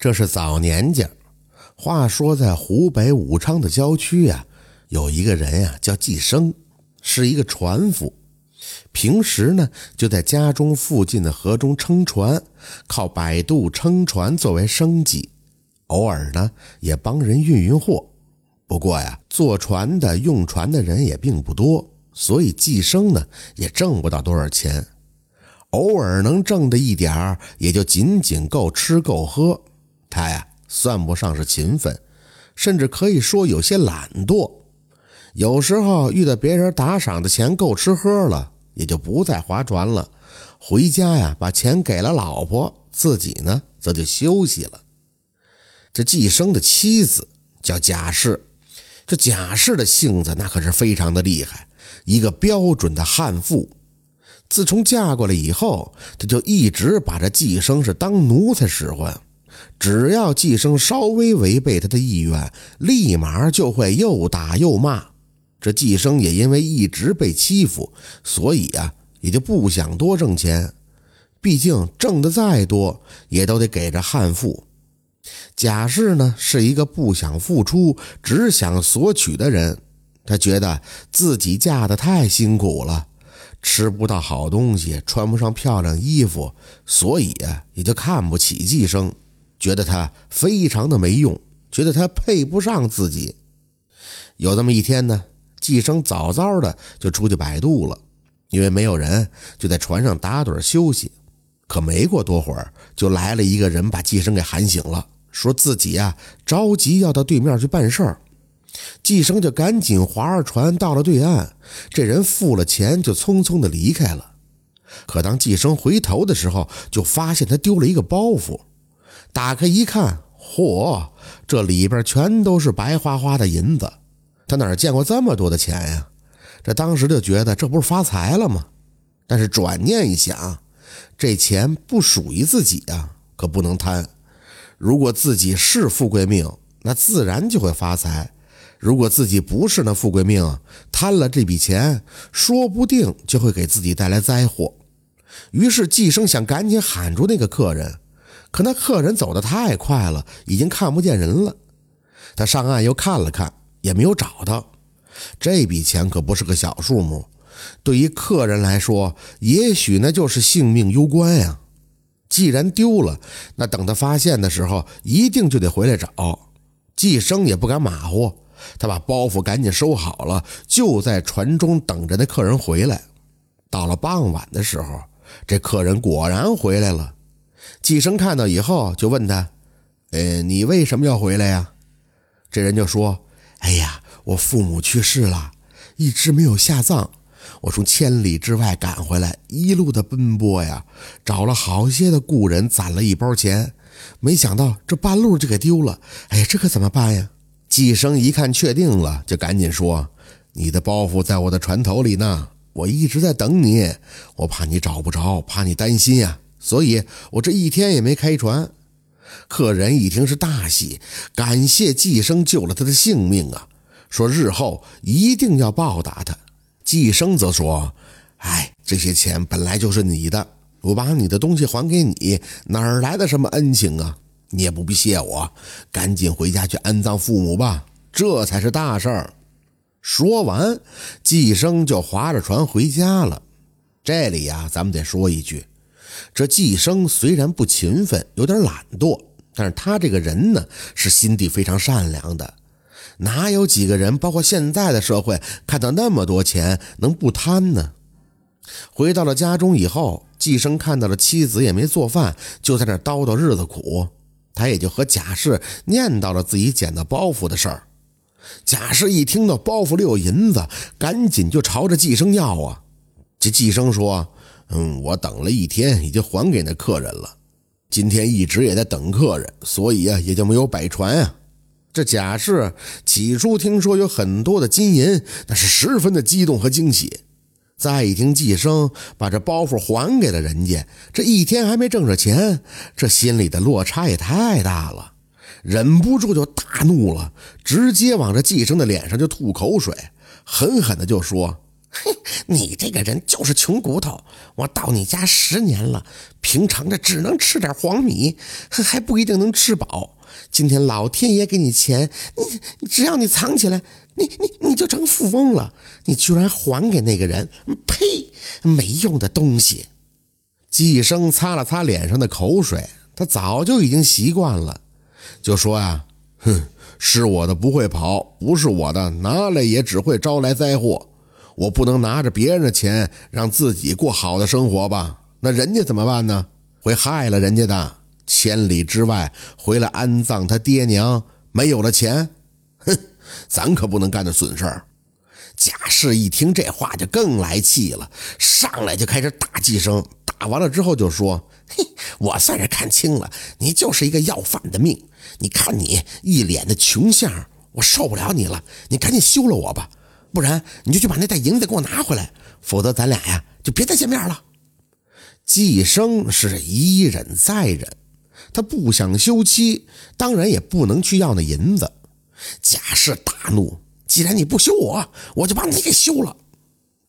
这是早年间。话说在湖北武昌的郊区呀，有一个人呀叫季生，是一个船夫。平时呢就在家中附近的河中撑船，靠摆渡撑船作为生计。偶尔呢也帮人运运货。不过呀，坐船的用船的人也并不多，所以季生呢也挣不到多少钱。偶尔能挣的一点儿，也就仅仅够吃够喝。他呀，算不上是勤奋，甚至可以说有些懒惰。有时候遇到别人打赏的钱够吃喝了，也就不再划船了，回家呀，把钱给了老婆，自己呢，则就休息了。这季生的妻子叫贾氏，这贾氏的性子那可是非常的厉害，一个标准的悍妇。自从嫁过来以后，她就一直把这季生是当奴才使唤。只要季生稍微违背他的意愿，立马就会又打又骂。这季生也因为一直被欺负，所以啊，也就不想多挣钱。毕竟挣的再多，也都得给这悍妇。贾氏呢，是一个不想付出、只想索取的人。他觉得自己嫁的太辛苦了。吃不到好东西，穿不上漂亮衣服，所以，也就看不起季生，觉得他非常的没用，觉得他配不上自己。有这么一天呢，季生早早的就出去摆渡了，因为没有人，就在船上打盹休息。可没过多会儿，就来了一个人，把季生给喊醒了，说自己啊着急要到对面去办事儿。季生就赶紧划着船到了对岸，这人付了钱就匆匆的离开了。可当季生回头的时候，就发现他丢了一个包袱。打开一看，嚯，这里边全都是白花花的银子。他哪见过这么多的钱呀？这当时就觉得这不是发财了吗？但是转念一想，这钱不属于自己啊，可不能贪。如果自己是富贵命，那自然就会发财。如果自己不是那富贵命，贪了这笔钱，说不定就会给自己带来灾祸。于是季生想赶紧喊住那个客人，可那客人走得太快了，已经看不见人了。他上岸又看了看，也没有找到。这笔钱可不是个小数目，对于客人来说，也许那就是性命攸关呀。既然丢了，那等他发现的时候，一定就得回来找。季生也不敢马虎。他把包袱赶紧收好了，就在船中等着那客人回来。到了傍晚的时候，这客人果然回来了。季生看到以后，就问他：“呃，你为什么要回来呀？”这人就说：“哎呀，我父母去世了，一直没有下葬。我从千里之外赶回来，一路的奔波呀，找了好些的故人，攒了一包钱，没想到这半路就给丢了。哎呀，这可怎么办呀？”季生一看确定了，就赶紧说：“你的包袱在我的船头里呢，我一直在等你。我怕你找不着，怕你担心呀，所以我这一天也没开船。”客人一听是大喜，感谢季生救了他的性命啊，说日后一定要报答他。季生则说：“哎，这些钱本来就是你的，我把你的东西还给你，哪来的什么恩情啊？”你也不必谢我，赶紧回家去安葬父母吧，这才是大事儿。说完，季生就划着船回家了。这里呀，咱们得说一句：这季生虽然不勤奋，有点懒惰，但是他这个人呢，是心地非常善良的。哪有几个人，包括现在的社会，看到那么多钱能不贪呢？回到了家中以后，季生看到了妻子也没做饭，就在那叨叨日子苦。他也就和贾氏念叨了自己捡到包袱的事儿。贾氏一听到包袱里有银子，赶紧就朝着季生要啊。这季生说：“嗯，我等了一天，已经还给那客人了。今天一直也在等客人，所以啊，也就没有摆船啊。”这贾氏起初听说有很多的金银，那是十分的激动和惊喜。再一听季生把这包袱还给了人家，这一天还没挣着钱，这心里的落差也太大了，忍不住就大怒了，直接往这季生的脸上就吐口水，狠狠的就说：“嘿，你这个人就是穷骨头！我到你家十年了，平常的只能吃点黄米，还不一定能吃饱。今天老天爷给你钱，你只要你藏起来，你你你就成富翁了。你居然还给那个人？呸！没用的东西！季生擦了擦脸上的口水，他早就已经习惯了，就说呀：“哼，是我的不会跑，不是我的拿来也只会招来灾祸。我不能拿着别人的钱让自己过好的生活吧？那人家怎么办呢？会害了人家的。”千里之外回来安葬他爹娘，没有了钱，哼，咱可不能干这损事儿。贾氏一听这话就更来气了，上来就开始打季生。打完了之后就说：“嘿，我算是看清了，你就是一个要饭的命。你看你一脸的穷相，我受不了你了。你赶紧休了我吧，不然你就去把那袋银子给我拿回来，否则咱俩呀就别再见面了。”季生是一忍再忍。他不想休妻，当然也不能去要那银子。贾氏大怒：“既然你不休我，我就把你给休了。”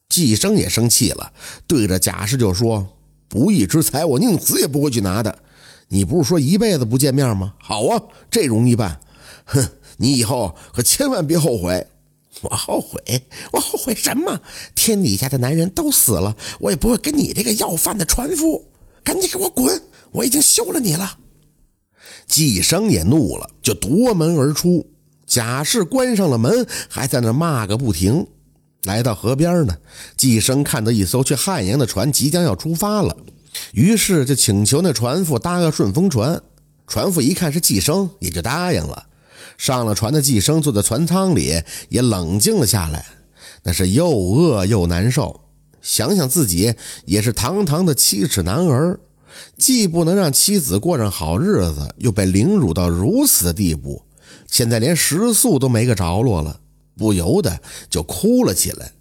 季生也生气了，对着贾氏就说：“不义之财，我宁死也不会去拿的。你不是说一辈子不见面吗？好啊，这容易办。哼，你以后可千万别后悔。我后悔？我后悔什么？天底下的男人都死了，我也不会跟你这个要饭的船夫。赶紧给我滚！我已经休了你了。”季生也怒了，就夺门而出。贾氏关上了门，还在那骂个不停。来到河边呢，季生看到一艘去汉阳的船即将要出发了，于是就请求那船夫搭个顺风船。船夫一看是季生，也就答应了。上了船的季生坐在船舱里，也冷静了下来。那是又饿又难受，想想自己也是堂堂的七尺男儿。既不能让妻子过上好日子，又被凌辱到如此的地步，现在连食宿都没个着落了，不由得就哭了起来。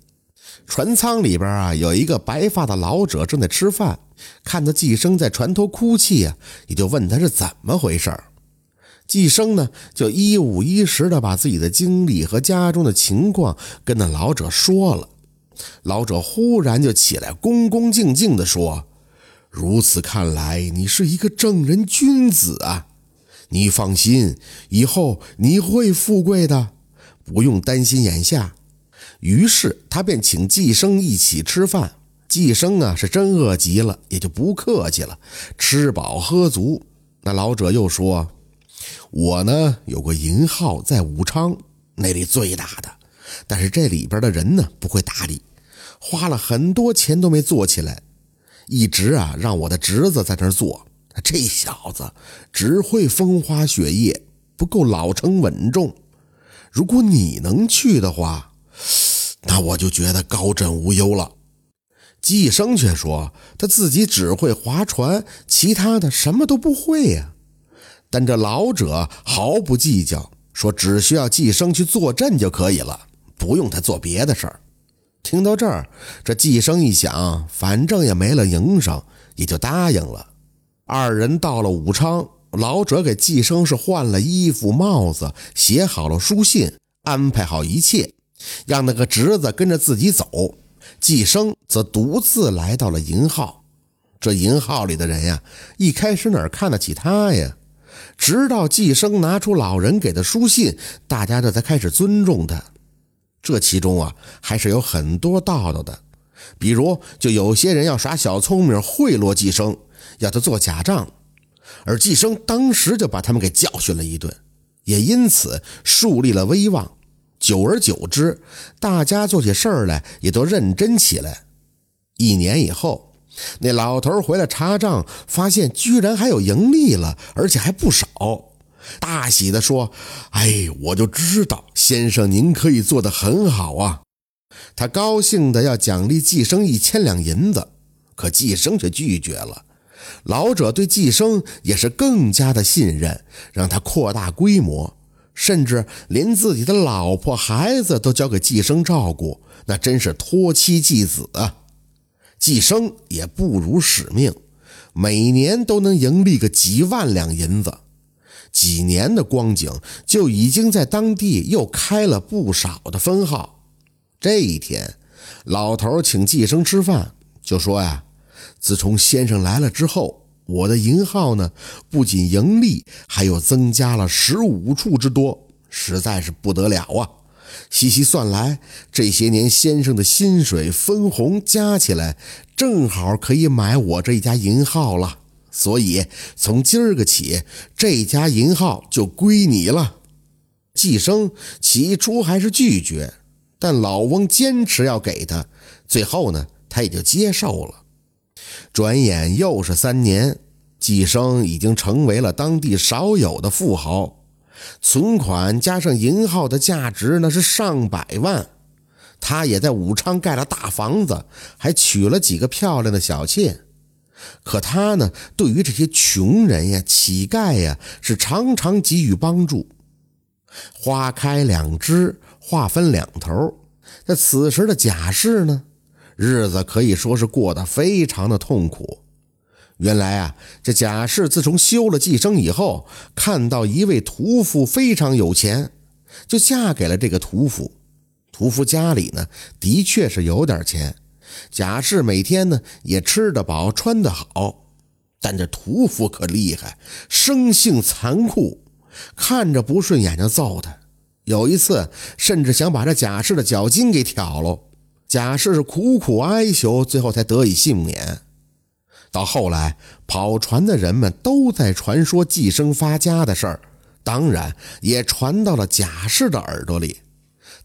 船舱里边啊，有一个白发的老者正在吃饭，看到季生在船头哭泣啊，也就问他是怎么回事季生呢，就一五一十的把自己的经历和家中的情况跟那老者说了。老者忽然就起来，恭恭敬敬地说。如此看来，你是一个正人君子啊！你放心，以后你会富贵的，不用担心眼下。于是他便请季生一起吃饭。季生啊，是真饿极了，也就不客气了，吃饱喝足。那老者又说：“我呢，有个银号在武昌，那里最大的，但是这里边的人呢，不会打理，花了很多钱都没做起来。”一直啊，让我的侄子在那儿做。这小子只会风花雪月，不够老成稳重。如果你能去的话，那我就觉得高枕无忧了。季生却说他自己只会划船，其他的什么都不会呀。但这老者毫不计较，说只需要季生去坐镇就可以了，不用他做别的事儿。听到这儿，这季生一想，反正也没了营生，也就答应了。二人到了武昌，老者给季生是换了衣服、帽子，写好了书信，安排好一切，让那个侄子跟着自己走。季生则独自来到了银号。这银号里的人呀，一开始哪看得起他呀？直到季生拿出老人给的书信，大家这才开始尊重他。这其中啊，还是有很多道道的，比如就有些人要耍小聪明贿赂季生，要他做假账，而季生当时就把他们给教训了一顿，也因此树立了威望。久而久之，大家做起事儿来也都认真起来。一年以后，那老头回来查账，发现居然还有盈利了，而且还不少。大喜地说：“哎，我就知道先生您可以做得很好啊！”他高兴的要奖励季生一千两银子，可季生却拒绝了。老者对季生也是更加的信任，让他扩大规模，甚至连自己的老婆孩子都交给季生照顾，那真是托妻寄子啊！季生也不辱使命，每年都能盈利个几万两银子。几年的光景，就已经在当地又开了不少的分号。这一天，老头请季生吃饭，就说呀：“自从先生来了之后，我的银号呢，不仅盈利，还有增加了十五处之多，实在是不得了啊！细细算来，这些年先生的薪水分红加起来，正好可以买我这家银号了。所以从今儿个起，这家银号就归你了。”季生起初还是拒绝。但老翁坚持要给他，最后呢，他也就接受了。转眼又是三年，季生已经成为了当地少有的富豪，存款加上银号的价值那是上百万。他也在武昌盖了大房子，还娶了几个漂亮的小妾。可他呢，对于这些穷人呀、乞丐呀，是常常给予帮助。花开两枝。话分两头，那此时的贾氏呢，日子可以说是过得非常的痛苦。原来啊，这贾氏自从休了寄生以后，看到一位屠夫非常有钱，就嫁给了这个屠夫。屠夫家里呢，的确是有点钱，贾氏每天呢也吃得饱，穿得好。但这屠夫可厉害，生性残酷，看着不顺眼就揍他。有一次，甚至想把这贾氏的脚筋给挑了。贾氏是苦苦哀求，最后才得以幸免。到后来，跑船的人们都在传说寄生发家的事儿，当然也传到了贾氏的耳朵里。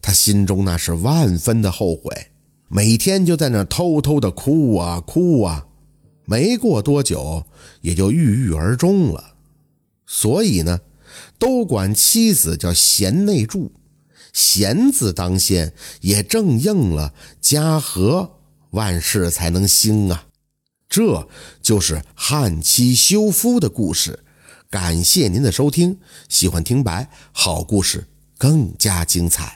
他心中那是万分的后悔，每天就在那偷偷的哭啊哭啊。没过多久，也就郁郁而终了。所以呢。都管妻子叫贤内助，贤字当先，也正应了家和万事才能兴啊！这就是汉妻修夫的故事。感谢您的收听，喜欢听白好故事更加精彩。